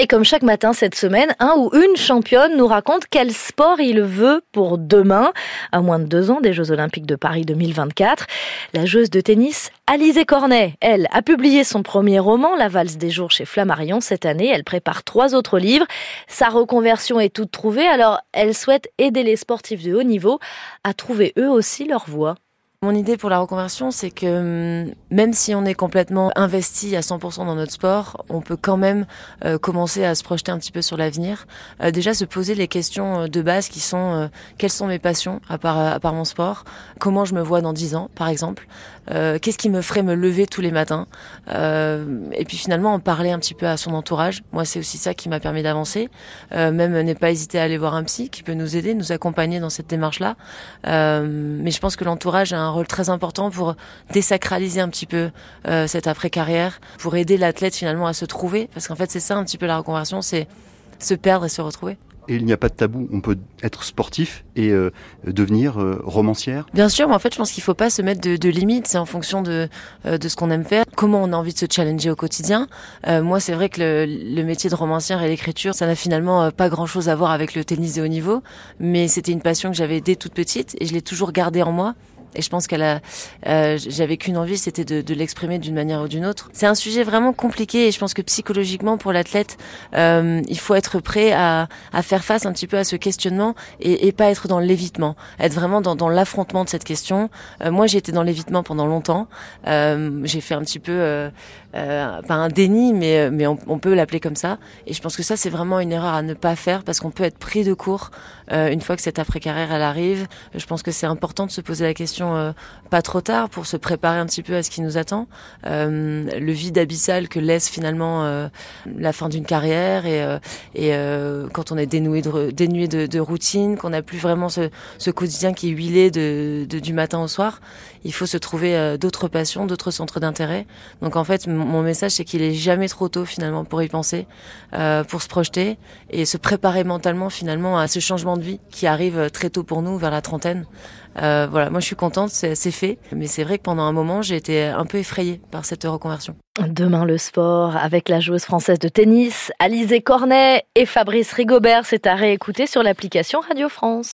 Et comme chaque matin cette semaine, un ou une championne nous raconte quel sport il veut pour demain, à moins de deux ans des Jeux Olympiques de Paris 2024. La joueuse de tennis Alizé Cornet, elle, a publié son premier roman, La valse des jours chez Flammarion cette année. Elle prépare trois autres livres. Sa reconversion est toute trouvée, alors elle souhaite aider les sportifs de haut niveau à trouver eux aussi leur voie. Mon idée pour la reconversion, c'est que hum, même si on est complètement investi à 100% dans notre sport, on peut quand même euh, commencer à se projeter un petit peu sur l'avenir. Euh, déjà, se poser les questions euh, de base qui sont quelles sont mes passions à part, à part mon sport? Comment je me vois dans 10 ans, par exemple? Qu'est-ce qui me ferait me lever tous les matins? Et puis finalement, en parler un petit peu à son entourage. Moi, c'est aussi ça qui m'a permis d'avancer. même ne pas hésiter à aller voir un psy qui peut nous aider, nous accompagner dans cette démarche-là. mais je pense que l'entourage a un rôle très important pour désacraliser un petit peu euh, cette après-carrière, pour aider l'athlète finalement à se trouver, parce qu'en fait c'est ça un petit peu la reconversion, c'est se perdre et se retrouver. Et il n'y a pas de tabou, on peut être sportif et euh, devenir euh, romancière Bien sûr, mais en fait je pense qu'il ne faut pas se mettre de, limites, c'est en fonction de, de ce qu'on aime faire, comment on a envie de se challenger au quotidien. moi c'est vrai que le, le, métier de romancière et l'écriture, ça n'a finalement pas grand-chose à voir avec le tennis de haut niveau, mais c'était une passion que j'avais dès toute petite et je l'ai toujours gardée en moi. Et je pense qu'elle a, euh, j'avais qu'une envie, c'était de, l'exprimer d'une manière ou d'une autre. C'est un sujet vraiment compliqué et je pense que psychologiquement pour l'athlète, euh, il faut être prêt à, faire face un petit peu à ce questionnement et, pas être dans l'évitement, être vraiment dans, l'affrontement de cette question. Euh, moi, j'ai été dans l'évitement pendant longtemps. J'ai fait un petit peu, pas un déni, mais on, peut l'appeler comme ça. Et je pense que ça, c'est vraiment une erreur à ne pas faire parce qu'on peut être pris de court une fois que cette après carrière elle arrive. Je pense que c'est important de se poser la question euh, pas trop tard pour se préparer un petit peu à ce qui nous attend. Euh, le vide abyssal que laisse finalement euh, la fin d'une carrière et, quand on est dénoué de, dénué de, routine, qu'on n'a plus vraiment ce, quotidien qui est huilé du matin au soir, il faut se trouver d'autres passions, d'autres centres d'intérêt. Donc en fait, mon message c'est qu'il est jamais trop tôt finalement pour y penser, pour se projeter et se préparer mentalement finalement à ce changement de vie qui arrive très tôt pour nous vers la trentaine. Voilà, moi je suis contente, c'est fait. Mais c'est vrai que pendant un moment, j'ai été un peu effrayée par cette reconversion. Demain le sport avec la joueuse française de tennis, Alizé Cornet et Fabrice Rigobert, c'est à réécouter sur l'application Radio France.